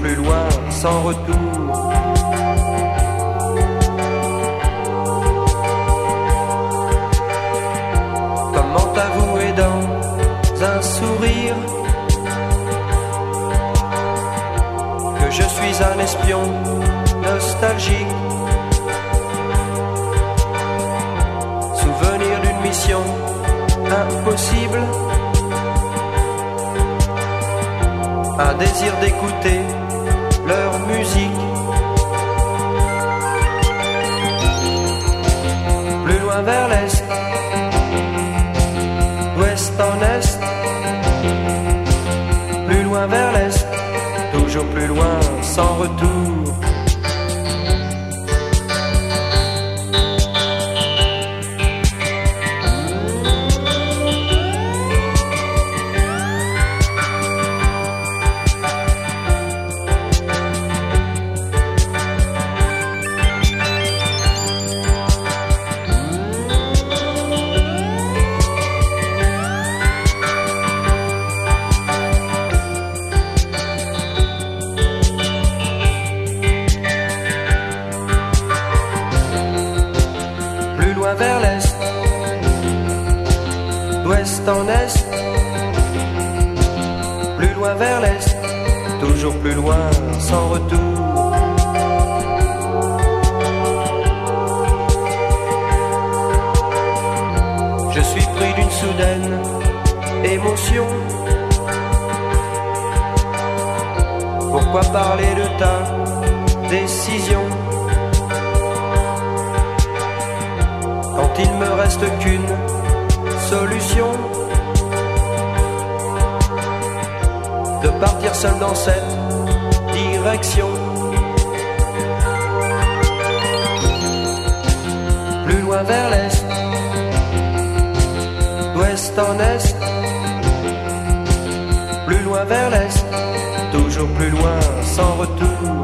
plus loin sans retour. Comment t'avouer dans un sourire que je suis un espion nostalgique? Souvenir d'une mission impossible Un désir d'écouter leur musique. Plus loin vers l'est Ouest en est. Plus loin vers l'est Toujours plus loin sans retour en est, plus loin vers l'est, toujours plus loin sans retour. Je suis pris d'une soudaine émotion. Pourquoi parler de ta décision? Quand il me reste qu'une solution de partir seul dans cette direction. Plus loin vers l'est, d'ouest en est, plus loin vers l'est, toujours plus loin sans retour.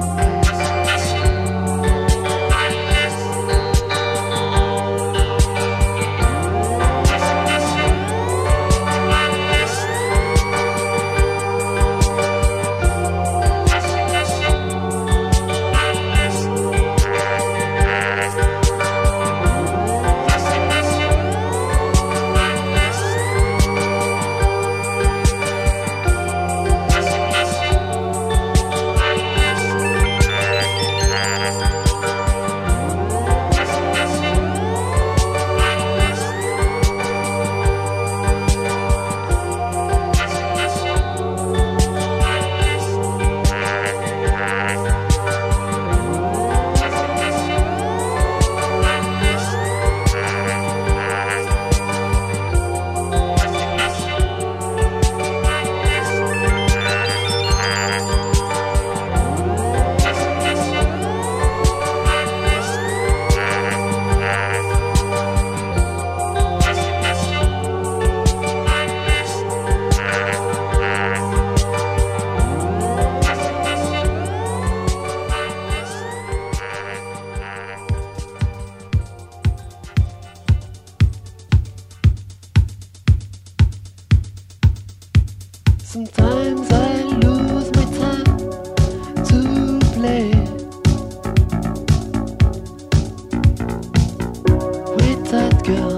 Girl.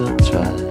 still try.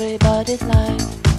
everybody's life.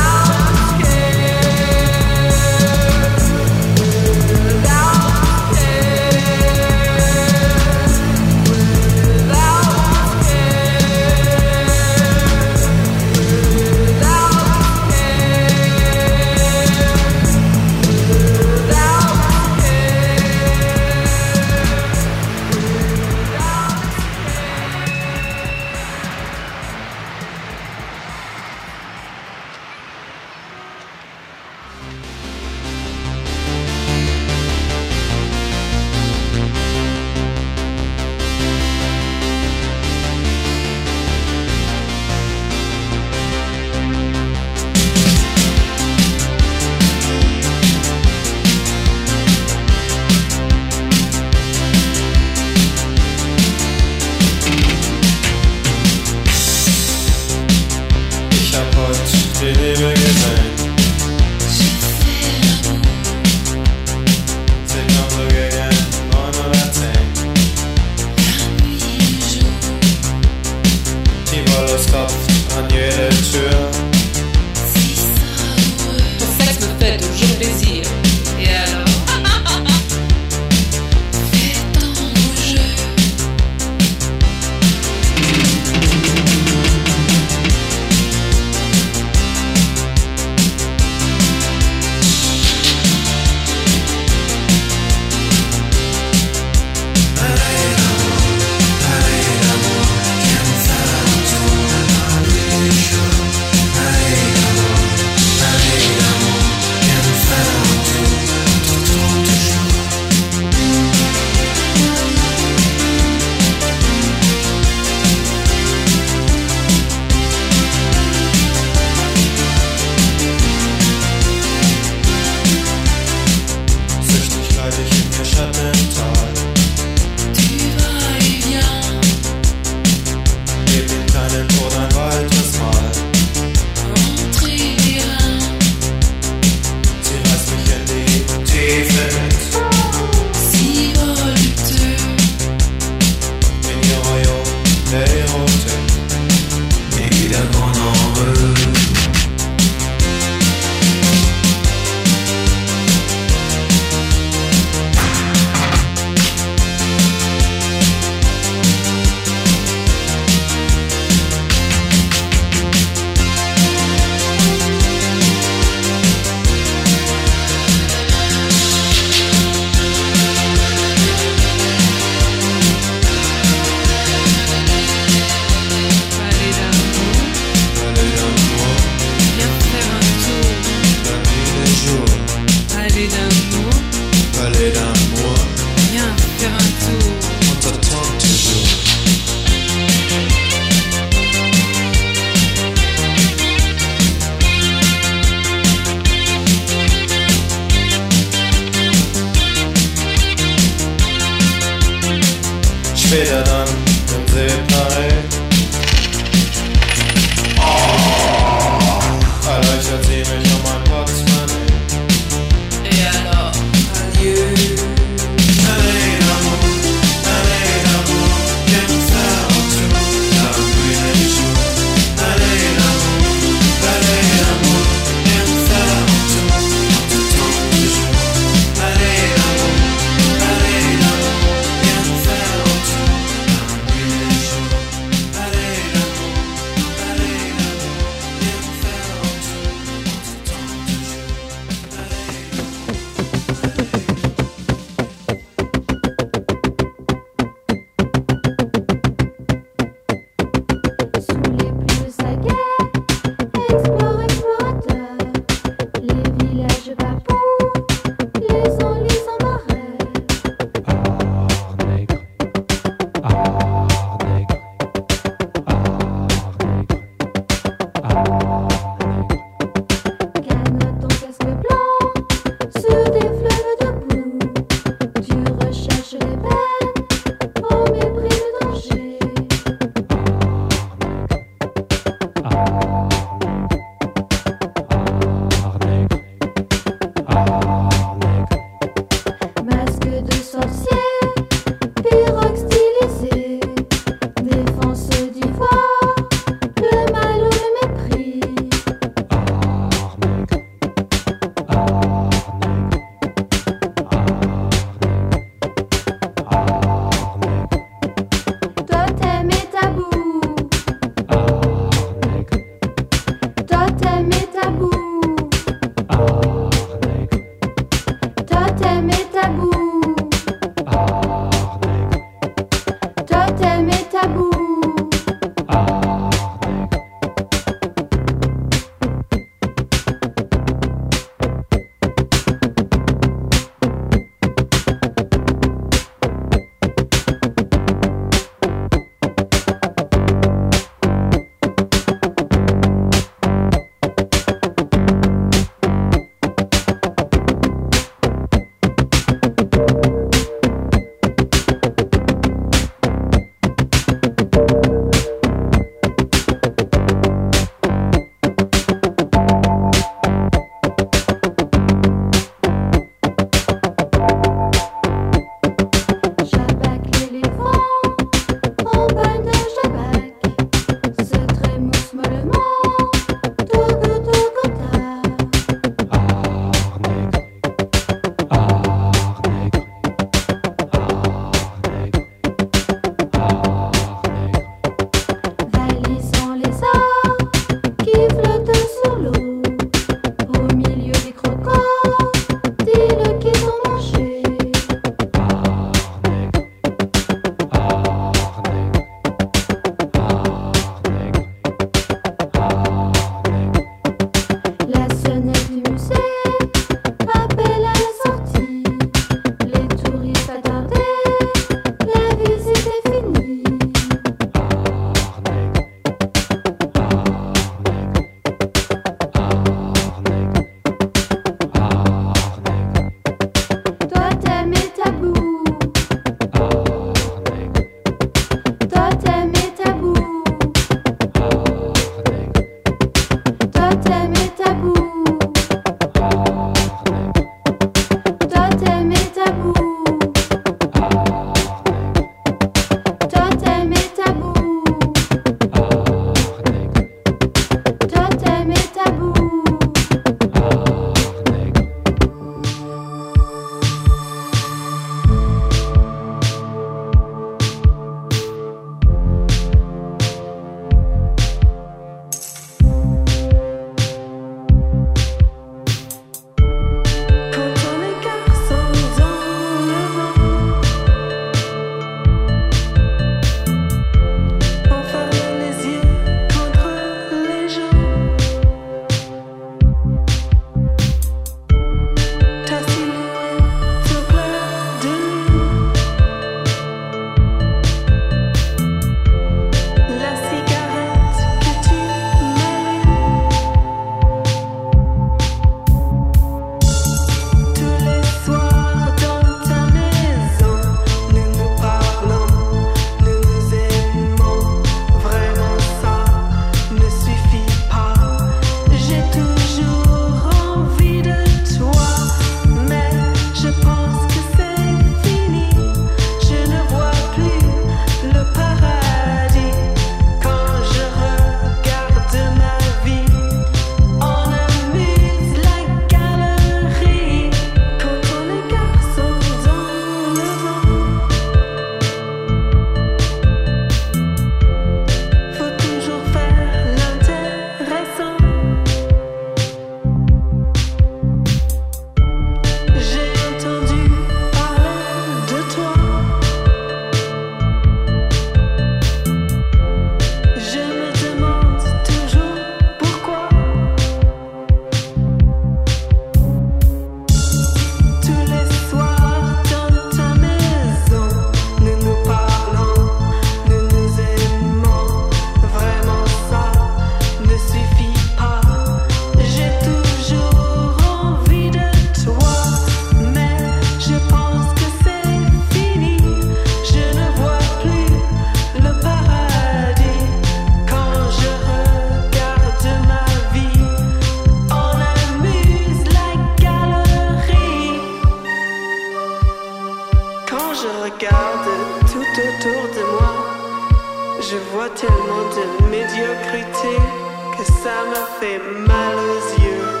nothing matters you.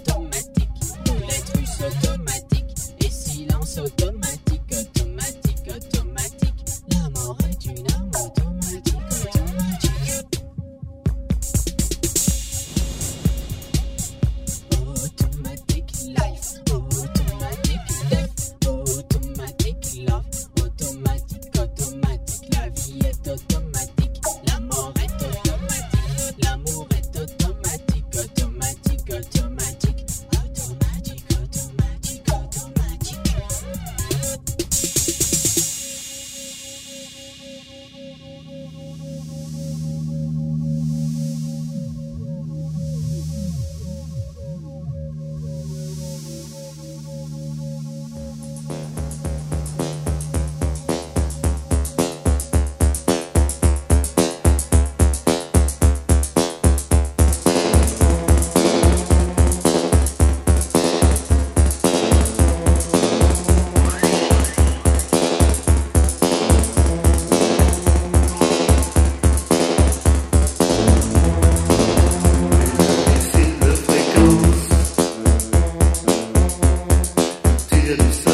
automatique, lettre russe automatique et silence automatique. didn't